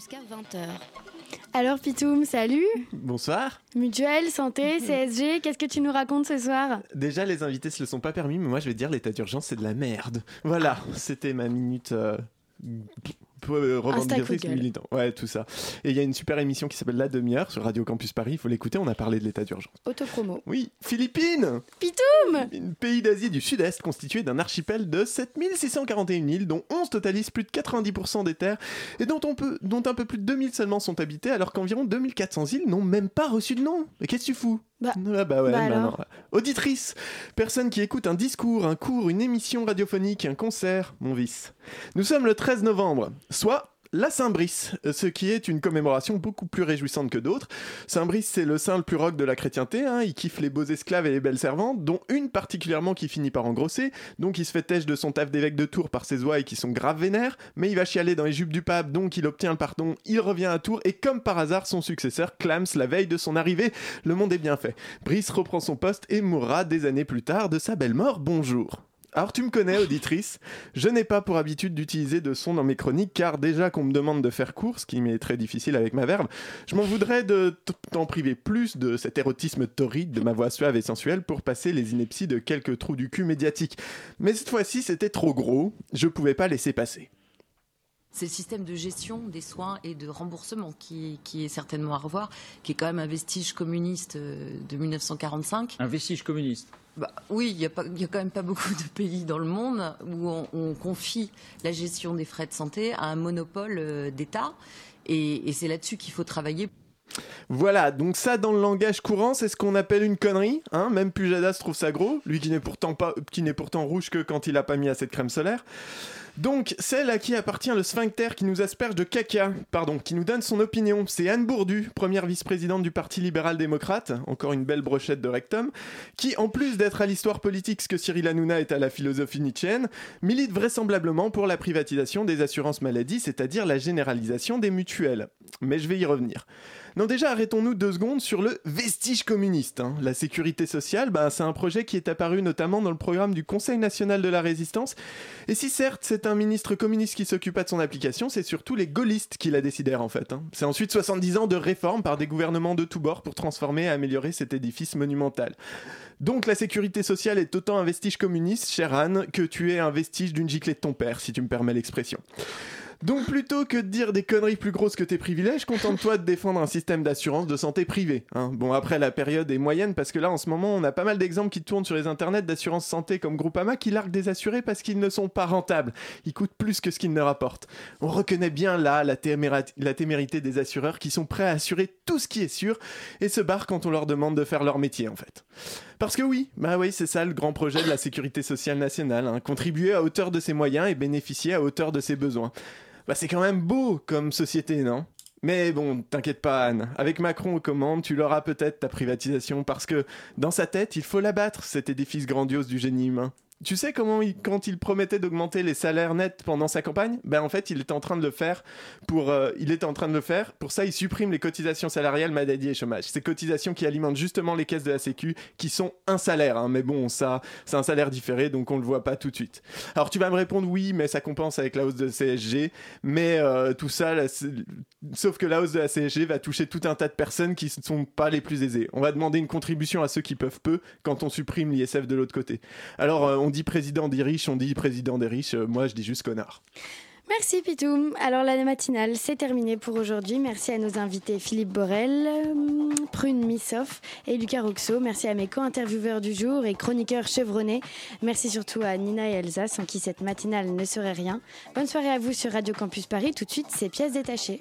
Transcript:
jusqu'à 20h. Alors Pitoum, salut Bonsoir. Mutuelle, santé, CSG, qu'est-ce que tu nous racontes ce soir? Déjà, les invités se le sont pas permis, mais moi je vais dire l'état d'urgence c'est de la merde. Voilà, c'était ma minute. euh, peu revendicatrice militant. Ouais, tout ça. Et il y a une super émission qui s'appelle La Demi-heure sur Radio Campus Paris. Il faut l'écouter. On a parlé de l'état d'urgence. Autopromo. Oui, Philippines Pitoum pays d'Asie du Sud-Est constitué d'un archipel de 7641 îles, dont 11 totalisent plus de 90% des terres et dont, on peut, dont un peu plus de 2000 seulement sont habitées, alors qu'environ 2400 îles n'ont même pas reçu de nom. Mais qu'est-ce que tu fous? Bah- Ah bah ouais, bah bah. Auditrice, personne qui écoute un discours, un cours, une émission radiophonique, un concert, mon vice. Nous sommes le 13 novembre, soit la Saint-Brice, ce qui est une commémoration beaucoup plus réjouissante que d'autres. Saint-Brice, c'est le saint le plus rock de la chrétienté, hein, il kiffe les beaux esclaves et les belles servantes, dont une particulièrement qui finit par engrosser, donc il se fait têche de son taf d'évêque de Tours par ses ouailles qui sont grave vénères, mais il va chialer dans les jupes du pape, donc il obtient le pardon, il revient à Tours, et comme par hasard, son successeur clams la veille de son arrivée. Le monde est bien fait. Brice reprend son poste et mourra des années plus tard de sa belle mort. Bonjour. Alors tu me connais, auditrice, je n'ai pas pour habitude d'utiliser de son dans mes chroniques, car déjà qu'on me demande de faire court, ce qui m'est très difficile avec ma verve, je m'en voudrais de t'en priver plus de cet érotisme torride de ma voix suave et sensuelle pour passer les inepties de quelques trous du cul médiatiques. Mais cette fois-ci, c'était trop gros, je pouvais pas laisser passer. C'est le système de gestion des soins et de remboursement qui, qui est certainement à revoir, qui est quand même un vestige communiste euh, de 1945. Un vestige communiste. Bah, oui, il n'y a, a quand même pas beaucoup de pays dans le monde où on, on confie la gestion des frais de santé à un monopole euh, d'État. Et, c'est là-dessus qu'il faut travailler. Voilà, donc ça dans le langage courant, c'est ce qu'on appelle une connerie, hein Même Pujadas trouve ça gros, lui qui n'est pourtant pas qui pourtant rouge que quand il a pas mis assez de crème solaire. Donc, celle à qui appartient le sphincter qui nous asperge de caca, pardon, qui nous donne son opinion, c'est Anne Bourdu, première vice-présidente du Parti libéral-démocrate, encore une belle brochette de rectum, qui, en plus d'être à l'histoire politique ce que Cyril Hanouna est à la philosophie nietzschéenne, milite vraisemblablement pour la privatisation des assurances maladie, c'est-à-dire la généralisation des mutuelles. Mais je vais y revenir. Non, déjà, arrêtons-nous deux secondes sur le vestige communiste. hein. La sécurité sociale, bah, c'est un projet qui est apparu notamment dans le programme du Conseil national de la résistance. Et si certes, c'est un ministre communiste qui s'occupa de son application, c'est surtout les gaullistes qui la décidèrent en fait. hein. C'est ensuite 70 ans de réformes par des gouvernements de tous bords pour transformer et améliorer cet édifice monumental. Donc la sécurité sociale est autant un vestige communiste, chère Anne, que tu es un vestige d'une giclée de ton père, si tu me permets l'expression. Donc plutôt que de dire des conneries plus grosses que tes privilèges, contente-toi de défendre un système d'assurance de santé privée. hein. Bon après la période est moyenne parce que là en ce moment on a pas mal d'exemples qui tournent sur les internets d'assurance santé comme Groupama qui larguent des assurés parce qu'ils ne sont pas rentables. Ils coûtent plus que ce qu'ils ne rapportent. On reconnaît bien là la, témérité des assureurs qui sont prêts à assurer tout ce qui est sûr et se barrent quand on leur demande de faire leur métier en fait. Parce que oui, bah oui, c'est ça le grand projet de la sécurité sociale nationale, hein. contribuer à hauteur de ses moyens et bénéficier à hauteur de ses besoins. Bah c'est quand même beau comme société, non? Mais bon, t'inquiète pas Anne, avec Macron aux commandes, tu l'auras peut-être ta privatisation parce que dans sa tête, il faut l'abattre, cet édifice grandiose du génie humain. Tu sais comment il, quand il promettait d'augmenter les salaires nets pendant sa campagne? Ben en fait, il était en train de le faire pour euh, il en train de le faire. Pour ça, il supprime les cotisations salariales maladie et chômage. Ces cotisations qui alimentent justement les caisses de la sécu qui sont un salaire hein. mais bon, ça c'est un salaire différé donc on le voit pas tout de suite. Alors tu vas me répondre oui, mais ça compense avec la hausse de CSG, mais euh, tout ça sauf que la hausse de la CSG va toucher tout un tas de personnes qui ne sont pas les plus aisées. On va demander une contribution à ceux qui peuvent peu quand on supprime l'ISF de l'autre côté. Alors euh, on dit président des riches, on dit président des riches, euh, moi je dis juste connard. Merci Pitoum. Alors la matinale, c'est terminé pour aujourd'hui. Merci à nos invités Philippe Borel, euh, Prune Missoff et Lucas Roxo. Merci à mes co-intervieweurs du jour et chroniqueurs chevronnés. Merci surtout à Nina et Elsa, sans qui cette matinale ne serait rien. Bonne soirée à vous sur Radio Campus Paris. Tout de suite, c'est pièces détachées.